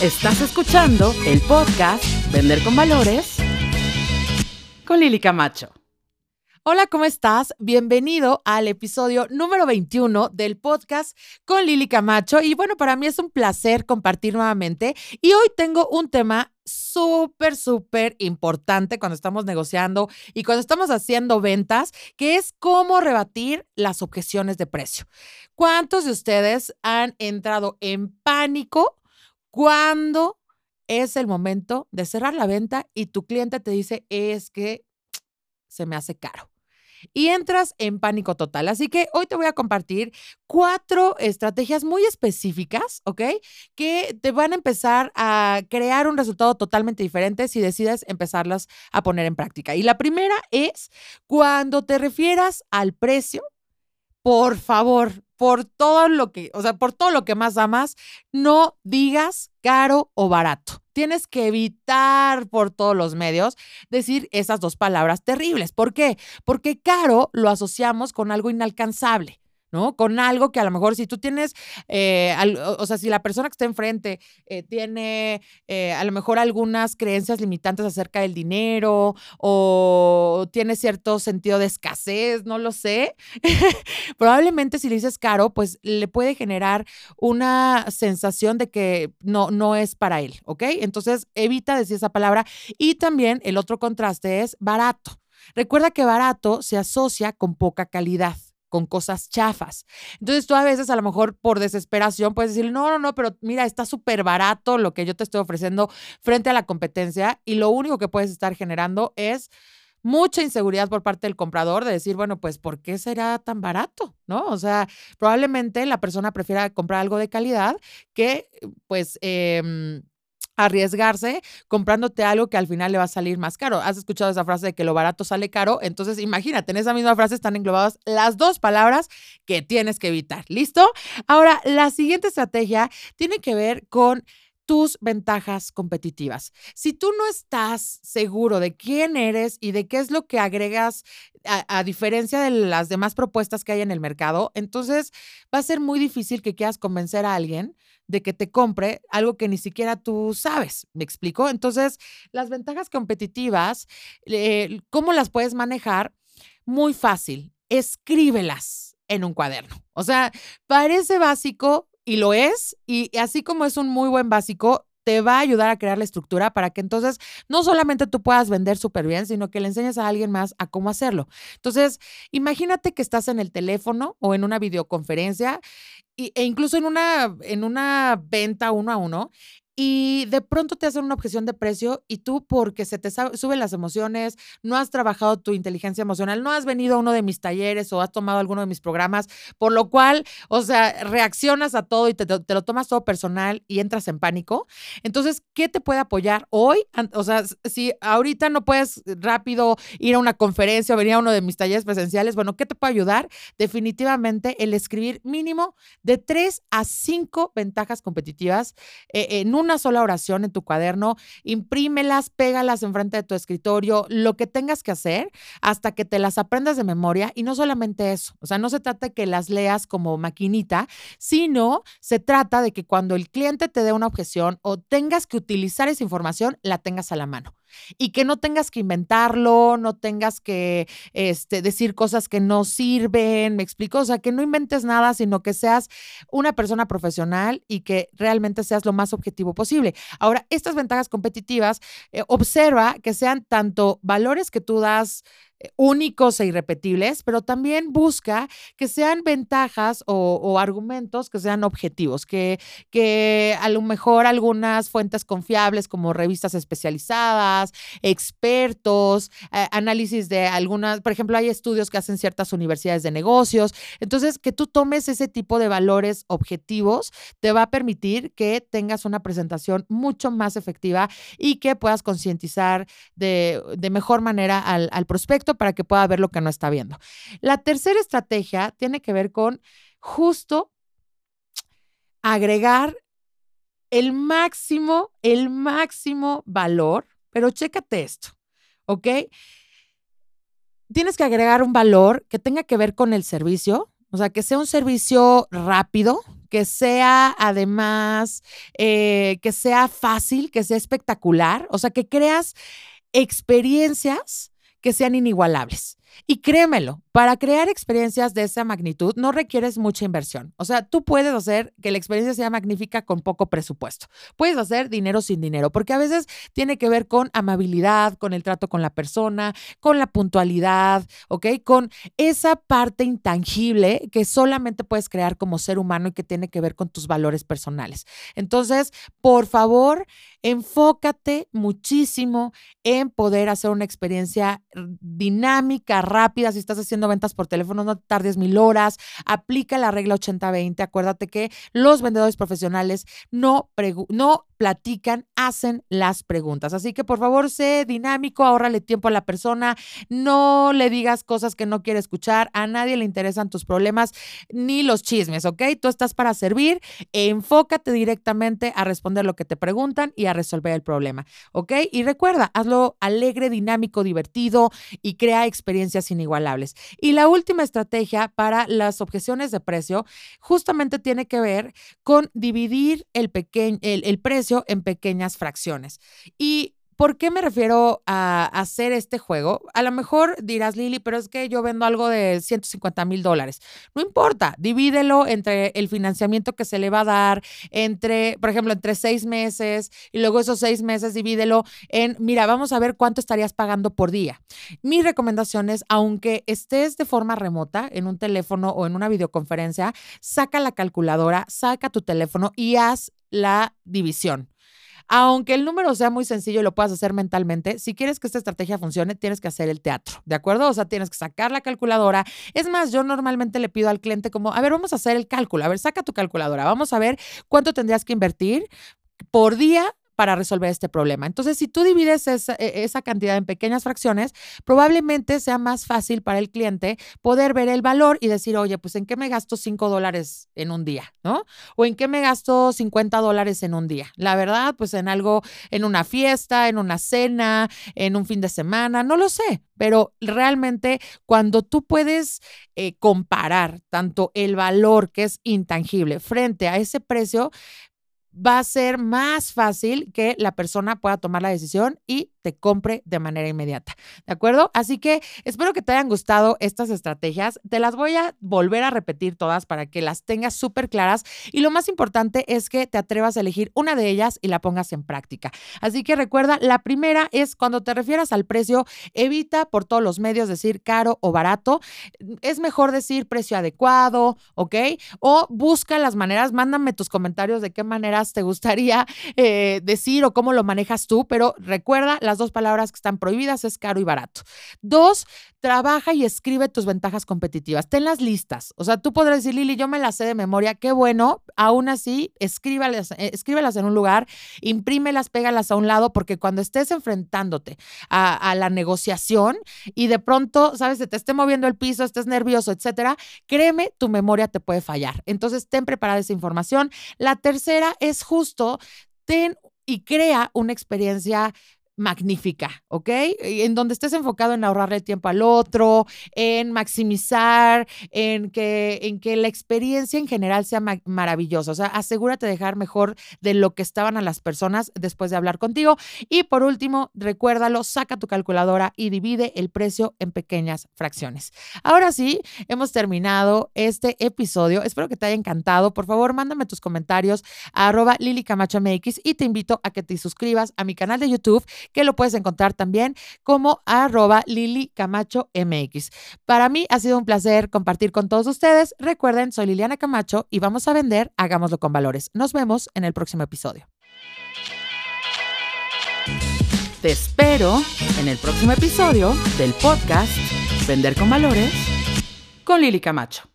Estás escuchando el podcast Vender con Valores con Lili Camacho. Hola, ¿cómo estás? Bienvenido al episodio número 21 del podcast con Lili Camacho. Y bueno, para mí es un placer compartir nuevamente. Y hoy tengo un tema súper, súper importante cuando estamos negociando y cuando estamos haciendo ventas, que es cómo rebatir las objeciones de precio. ¿Cuántos de ustedes han entrado en pánico cuando es el momento de cerrar la venta y tu cliente te dice, es que se me hace caro. Y entras en pánico total. Así que hoy te voy a compartir cuatro estrategias muy específicas, ¿ok? Que te van a empezar a crear un resultado totalmente diferente si decides empezarlas a poner en práctica. Y la primera es cuando te refieras al precio, por favor, por todo lo que, o sea, por todo lo que más amas, no digas caro o barato. Tienes que evitar por todos los medios decir esas dos palabras terribles. ¿Por qué? Porque caro lo asociamos con algo inalcanzable. ¿No? Con algo que a lo mejor si tú tienes, eh, o sea, si la persona que está enfrente eh, tiene eh, a lo mejor algunas creencias limitantes acerca del dinero o tiene cierto sentido de escasez, no lo sé, probablemente si le dices caro, pues le puede generar una sensación de que no, no es para él, ¿ok? Entonces evita decir esa palabra y también el otro contraste es barato. Recuerda que barato se asocia con poca calidad con cosas chafas. Entonces tú a veces a lo mejor por desesperación puedes decir, no, no, no, pero mira, está súper barato lo que yo te estoy ofreciendo frente a la competencia y lo único que puedes estar generando es mucha inseguridad por parte del comprador de decir, bueno, pues, ¿por qué será tan barato? ¿No? O sea, probablemente la persona prefiera comprar algo de calidad que, pues, eh, arriesgarse comprándote algo que al final le va a salir más caro. ¿Has escuchado esa frase de que lo barato sale caro? Entonces, imagínate, en esa misma frase están englobadas las dos palabras que tienes que evitar. ¿Listo? Ahora, la siguiente estrategia tiene que ver con tus ventajas competitivas. Si tú no estás seguro de quién eres y de qué es lo que agregas a, diferencia de las demás propuestas que hay en el mercado, entonces va a ser muy difícil que quieras convencer a alguien de que te compre algo que ni siquiera tú sabes. ¿Me explico? Entonces, las ventajas competitivas, eh, ¿cómo las puedes manejar? Muy fácil. Escríbelas en un cuaderno. O sea, parece básico, y lo es, y así como es un muy buen básico, te va a ayudar a crear la estructura para que entonces no solamente tú puedas vender súper bien, sino que le enseñes a alguien más a cómo hacerlo. Entonces, imagínate que estás en el teléfono o en una videoconferencia e incluso en una, en una venta uno a uno y de pronto te hacen una objeción de precio y tú porque se te suben las emociones, no has trabajado tu inteligencia emocional, no has venido a uno de mis talleres o has tomado alguno de mis programas, por lo cual, o sea, reaccionas a todo y te, lo tomas todo personal y entras en pánico. Entonces, ¿qué te puede apoyar hoy? O sea, si ahorita no puedes rápido ir a una conferencia o venir a uno de mis talleres presenciales, bueno, ¿qué te puede ayudar? Definitivamente el escribir mínimo de tres a cinco ventajas competitivas eh, en una sola oración en tu cuaderno, imprímelas, pégalas enfrente de tu escritorio, lo que tengas que hacer hasta que te las aprendas de memoria. Y no solamente eso, o sea, no se trata de que las leas como maquinita, sino se trata de que cuando el cliente te dé una objeción o tengas que utilizar esa información, la tengas a la mano y que no tengas que inventarlo, no tengas que este, decir cosas que no sirven, me explico, o sea, que no inventes nada, sino que seas una persona profesional y que realmente seas lo más objetivo posible. Ahora, estas ventajas competitivas, eh, observa que sean tanto valores que tú das únicos e irrepetibles, pero también busca que sean ventajas o, argumentos que sean objetivos, que, que a lo mejor algunas fuentes confiables como revistas especializadas, expertos, eh, análisis de algunas, por ejemplo, hay estudios que hacen ciertas universidades de negocios. Entonces, que tú tomes ese tipo de valores objetivos te va a permitir que tengas una presentación mucho más efectiva y que puedas concientizar de, mejor manera al, al prospecto para que pueda ver lo que no está viendo. La tercera estrategia tiene que ver con justo agregar el máximo, el máximo valor, pero chécate esto, ¿ok? Tienes que agregar un valor que tenga que ver con el servicio, o sea, que sea un servicio rápido, que sea además, eh, que sea fácil, que sea espectacular, o sea, que creas experiencias que sean inigualables. Y créemelo, para crear experiencias de esa magnitud no requieres mucha inversión. O sea, tú puedes hacer que la experiencia sea magnífica con poco presupuesto. Puedes hacer dinero sin dinero, porque a veces tiene que ver con amabilidad, con el trato con la persona, con la puntualidad, ¿ok? Con esa parte intangible que solamente puedes crear como ser humano y que tiene que ver con tus valores personales. Entonces, por favor, enfócate muchísimo en poder hacer una experiencia dinámica, rápida. Si estás haciendo ventas por teléfono, no tardes mil horas. Aplica la regla 80-20. Acuérdate que los vendedores profesionales no, no platican, hacen las preguntas. Así que por favor, sé dinámico, ahórrale tiempo a la persona, no le digas cosas que no quiere escuchar, a nadie le interesan tus problemas ni los chismes, ¿ok? Tú estás para servir, enfócate directamente a responder lo que te preguntan y a resolver el problema, ¿ok? Y recuerda, hazlo alegre, dinámico, divertido y crea experiencias inigualables. Y la última estrategia para las objeciones de precio justamente tiene que ver con dividir el, pequeño, el precio en pequeñas fracciones. Y ¿Por qué me refiero a hacer este juego? A lo mejor dirás, Lili, pero es que yo vendo algo de 150 mil dólares. No importa, divídelo entre el financiamiento que se le va a dar, entre, por ejemplo, entre seis meses y luego esos seis meses divídelo en, mira, vamos a ver cuánto estarías pagando por día. Mi recomendación es, aunque estés de forma remota, en un teléfono o en una videoconferencia, saca la calculadora, saca tu teléfono y haz la división. Aunque el número sea muy sencillo y lo puedas hacer mentalmente, si quieres que esta estrategia funcione, tienes que hacer el teatro, ¿de acuerdo? O sea, tienes que sacar la calculadora. Es más, yo normalmente le pido al cliente como, a ver, vamos a hacer el cálculo, a ver, saca tu calculadora, vamos a ver cuánto tendrías que invertir por día para resolver este problema. Entonces, si tú divides e, esa, cantidad en pequeñas fracciones, probablemente sea más fácil para el cliente poder ver el valor y decir, oye, pues en qué me gasto 5 dólares en un día, ¿no? O en qué me gasto 50 dólares en un día. La verdad, pues en algo, en una fiesta, en una cena, en un fin de semana, no lo sé, pero realmente cuando tú puedes eh, comparar tanto el valor que es intangible frente a ese precio, va a ser más fácil que la persona pueda tomar la decisión y te compre de manera inmediata. ¿De acuerdo? Así que espero que te hayan gustado estas estrategias. Te las voy a volver a repetir todas para que las tengas súper claras. Y lo más importante es que te atrevas a elegir una de ellas y la pongas en práctica. Así que recuerda, la primera es cuando te refieras al precio, evita por todos los medios decir caro o barato. Es mejor decir precio adecuado, ¿ok? O busca las maneras, mándame tus comentarios de qué te gustaría eh, decir o cómo lo manejas tú, pero recuerda, las dos palabras que están prohibidas es caro y barato. Dos, trabaja y escribe tus ventajas competitivas. Tenlas listas. O sea, tú podrás decir, Lili, yo me las sé de memoria, qué bueno. Aún así, escríbalas, eh, escríbelas en un lugar, imprímelas, pégalas a un lado, porque cuando estés enfrentándote a, a la negociación y de pronto, sabes, se te esté moviendo el piso, estés nervioso, etcétera, créeme, tu memoria te puede fallar. Entonces, ten preparada esa información. La tercera es justo, ten y crea una experiencia magnífica, ¿ok? En donde estés enfocado en ahorrarle tiempo al otro, en maximizar, en que, en que la experiencia en general sea maravillosa. O sea, asegúrate de dejar mejor de lo que estaban a las personas después de hablar contigo. Y por último, recuérdalo, saca tu calculadora y divide el precio en pequeñas fracciones. Ahora sí, hemos terminado este episodio. Espero que te haya encantado. Por favor, mándame tus comentarios a arroba Lili Camacho MX y te invito a que te suscribas a mi canal de YouTube que lo puedes encontrar también como arroba Lili Camacho MX. Para mí ha sido un placer compartir con todos ustedes. Recuerden, soy Liliana Camacho y vamos a vender, hagámoslo con valores. Nos vemos en el próximo episodio. Te espero en el próximo episodio del podcast Vender con Valores con Lili Camacho.